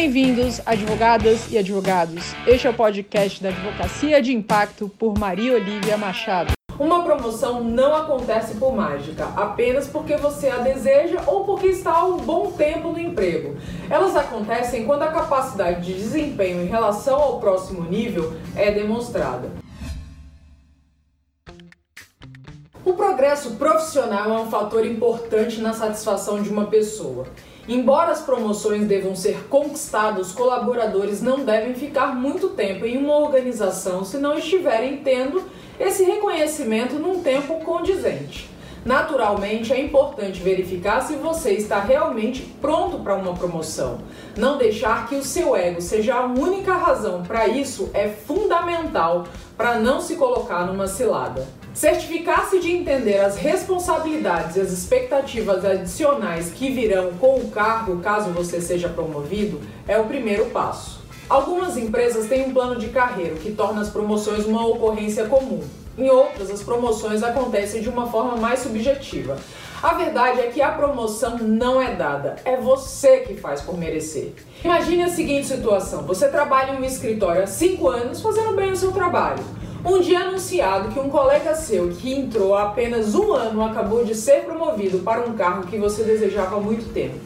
Bem-vindos, advogadas e advogados. Este é o podcast da Advocacia de Impacto por Maria Olivia Machado. Uma promoção não acontece por mágica, apenas porque você a deseja ou porque está há um bom tempo no emprego. Elas acontecem quando a capacidade de desempenho em relação ao próximo nível é demonstrada. O progresso profissional é um fator importante na satisfação de uma pessoa. Embora as promoções devam ser conquistadas, os colaboradores não devem ficar muito tempo em uma organização se não estiverem tendo esse reconhecimento num tempo condizente. Naturalmente, é importante verificar se você está realmente pronto para uma promoção. Não deixar que o seu ego seja a única razão para isso é fundamental para não se colocar numa cilada. Certificar-se de entender as responsabilidades e as expectativas adicionais que virão com o cargo caso você seja promovido é o primeiro passo. Algumas empresas têm um plano de carreira que torna as promoções uma ocorrência comum. Em outras, as promoções acontecem de uma forma mais subjetiva. A verdade é que a promoção não é dada, é você que faz por merecer. Imagine a seguinte situação: você trabalha em um escritório há 5 anos fazendo bem o seu trabalho. Um dia anunciado que um colega seu que entrou há apenas um ano acabou de ser promovido para um cargo que você desejava há muito tempo.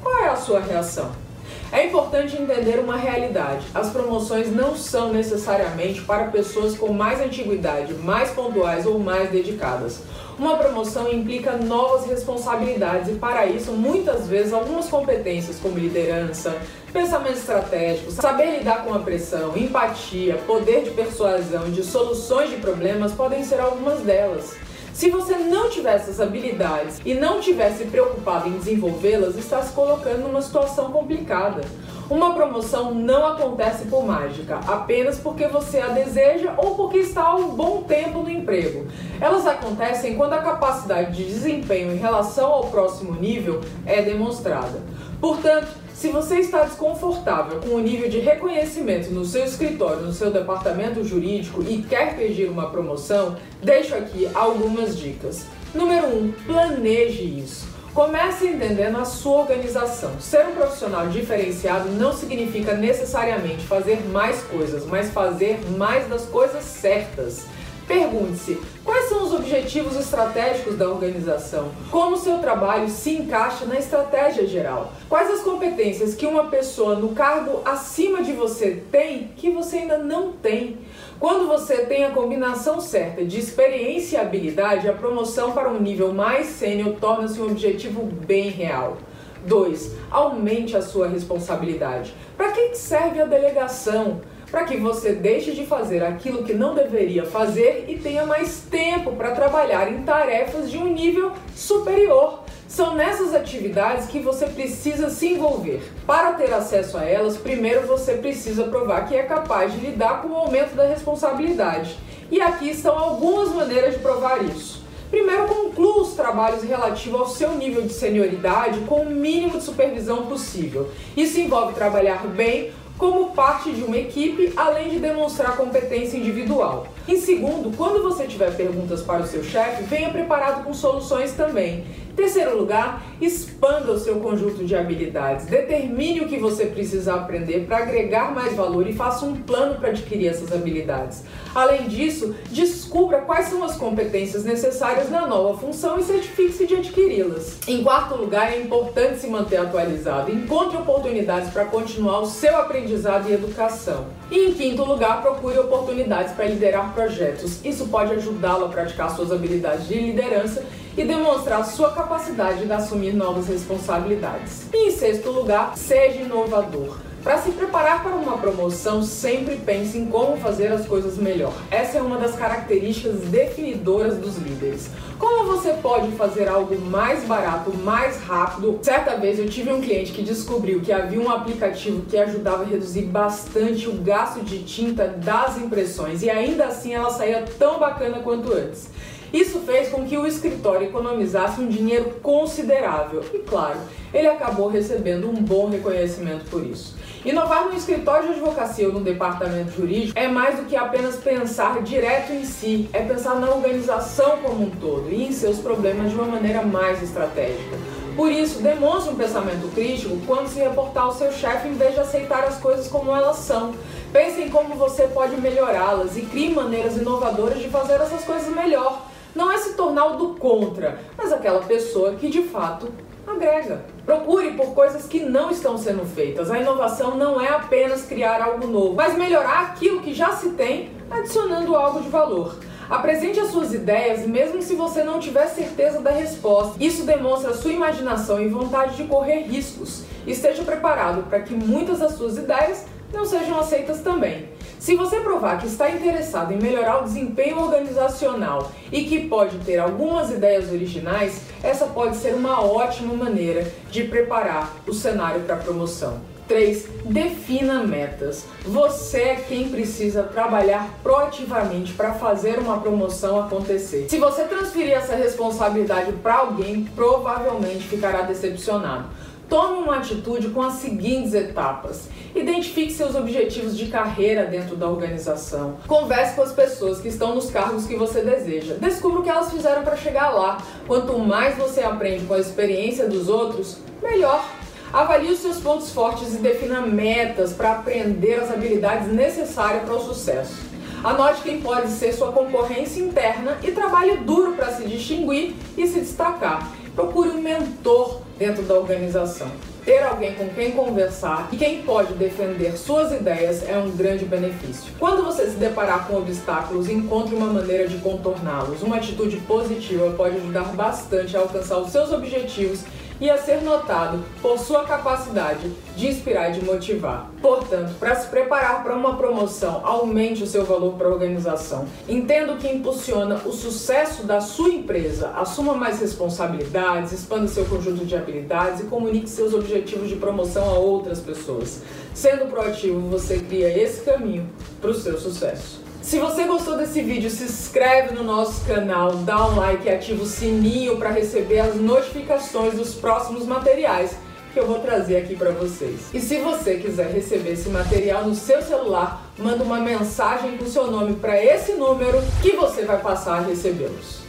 Qual é a sua reação? É importante entender uma realidade. As promoções não são necessariamente para pessoas com mais antiguidade, mais pontuais ou mais dedicadas. Uma promoção implica novas responsabilidades e, para isso, muitas vezes, algumas competências como liderança, pensamento estratégico, saber lidar com a pressão, empatia, poder de persuasão de soluções de problemas podem ser algumas delas. Se você não tiver essas habilidades e não tivesse preocupado em desenvolvê-las, está se colocando numa situação complicada. Uma promoção não acontece por mágica, apenas porque você a deseja ou porque está há um bom tempo no emprego. Elas acontecem quando a capacidade de desempenho em relação ao próximo nível é demonstrada. Portanto, se você está desconfortável com o nível de reconhecimento no seu escritório, no seu departamento jurídico e quer pedir uma promoção, deixo aqui algumas dicas. Número 1, um, planeje isso. Comece entendendo a sua organização. Ser um profissional diferenciado não significa necessariamente fazer mais coisas, mas fazer mais das coisas certas. Pergunte-se quais são os objetivos estratégicos da organização, como seu trabalho se encaixa na estratégia geral, quais as competências que uma pessoa no cargo acima de você tem que você ainda não tem. Quando você tem a combinação certa de experiência e habilidade, a promoção para um nível mais sênior torna-se um objetivo bem real. 2. Aumente a sua responsabilidade. Para que serve a delegação? Para que você deixe de fazer aquilo que não deveria fazer e tenha mais tempo para trabalhar em tarefas de um nível superior. São nessas atividades que você precisa se envolver. Para ter acesso a elas, primeiro você precisa provar que é capaz de lidar com o aumento da responsabilidade. E aqui estão algumas maneiras de provar isso. Primeiro, conclua os trabalhos relativos ao seu nível de senioridade com o mínimo de supervisão possível. Isso envolve trabalhar bem como parte de uma equipe, além de demonstrar competência individual. Em segundo, quando você tiver perguntas para o seu chefe, venha preparado com soluções também. Terceiro lugar, expanda o seu conjunto de habilidades. Determine o que você precisa aprender para agregar mais valor e faça um plano para adquirir essas habilidades. Além disso, descubra quais são as competências necessárias na nova função e certifique-se de adquiri-las. Em quarto lugar, é importante se manter atualizado. Encontre oportunidades para continuar o seu aprendizado e educação. E em quinto lugar, procure oportunidades para liderar projetos. Isso pode ajudá-lo a praticar suas habilidades de liderança e demonstrar sua capacidade de assumir novas responsabilidades. E em sexto lugar, seja inovador. Para se preparar para uma promoção, sempre pense em como fazer as coisas melhor. Essa é uma das características definidoras dos líderes. Como você pode fazer algo mais barato, mais rápido? Certa vez eu tive um cliente que descobriu que havia um aplicativo que ajudava a reduzir bastante o gasto de tinta das impressões e ainda assim ela saía tão bacana quanto antes. Isso fez com que o escritório economizasse um dinheiro considerável e, claro, ele acabou recebendo um bom reconhecimento por isso. Inovar no escritório de advocacia ou no departamento jurídico é mais do que apenas pensar direto em si, é pensar na organização como um todo e em seus problemas de uma maneira mais estratégica. Por isso, demonstre um pensamento crítico quando se reportar ao seu chefe em vez de aceitar as coisas como elas são. Pense em como você pode melhorá-las e crie maneiras inovadoras de fazer essas coisas melhor. Não é se tornar o do contra, mas aquela pessoa que de fato agrega. Procure por coisas que não estão sendo feitas. A inovação não é apenas criar algo novo, mas melhorar aquilo que já se tem, adicionando algo de valor. Apresente as suas ideias, mesmo se você não tiver certeza da resposta. Isso demonstra sua imaginação e vontade de correr riscos. Esteja preparado para que muitas das suas ideias não sejam aceitas também. Se você provar que está interessado em melhorar o desempenho organizacional e que pode ter algumas ideias originais, essa pode ser uma ótima maneira de preparar o cenário para promoção. 3. Defina metas. Você é quem precisa trabalhar proativamente para fazer uma promoção acontecer. Se você transferir essa responsabilidade para alguém, provavelmente ficará decepcionado. Tome uma atitude com as seguintes etapas. Identifique seus objetivos de carreira dentro da organização. Converse com as pessoas que estão nos cargos que você deseja. Descubra o que elas fizeram para chegar lá. Quanto mais você aprende com a experiência dos outros, melhor. Avalie os seus pontos fortes e defina metas para aprender as habilidades necessárias para o sucesso. Anote quem pode ser sua concorrência interna e trabalhe duro para se distinguir e se destacar. Procure um mentor dentro da organização. Ter alguém com quem conversar e quem pode defender suas ideias é um grande benefício. Quando você se deparar com obstáculos, encontre uma maneira de contorná-los. Uma atitude positiva pode ajudar bastante a alcançar os seus objetivos e a ser notado por sua capacidade de inspirar e de motivar. Portanto, para se preparar para uma promoção, aumente o seu valor para a organização. Entenda o que impulsiona o sucesso da sua empresa. Assuma mais responsabilidades, expanda seu conjunto de habilidades e comunique seus objetivos de promoção a outras pessoas. Sendo proativo, você cria esse caminho para o seu sucesso. Se você gostou desse vídeo, se inscreve no nosso canal, dá um like e ativa o sininho para receber as notificações dos próximos materiais que eu vou trazer aqui para vocês. E se você quiser receber esse material no seu celular, manda uma mensagem com seu nome para esse número que você vai passar a recebê-los.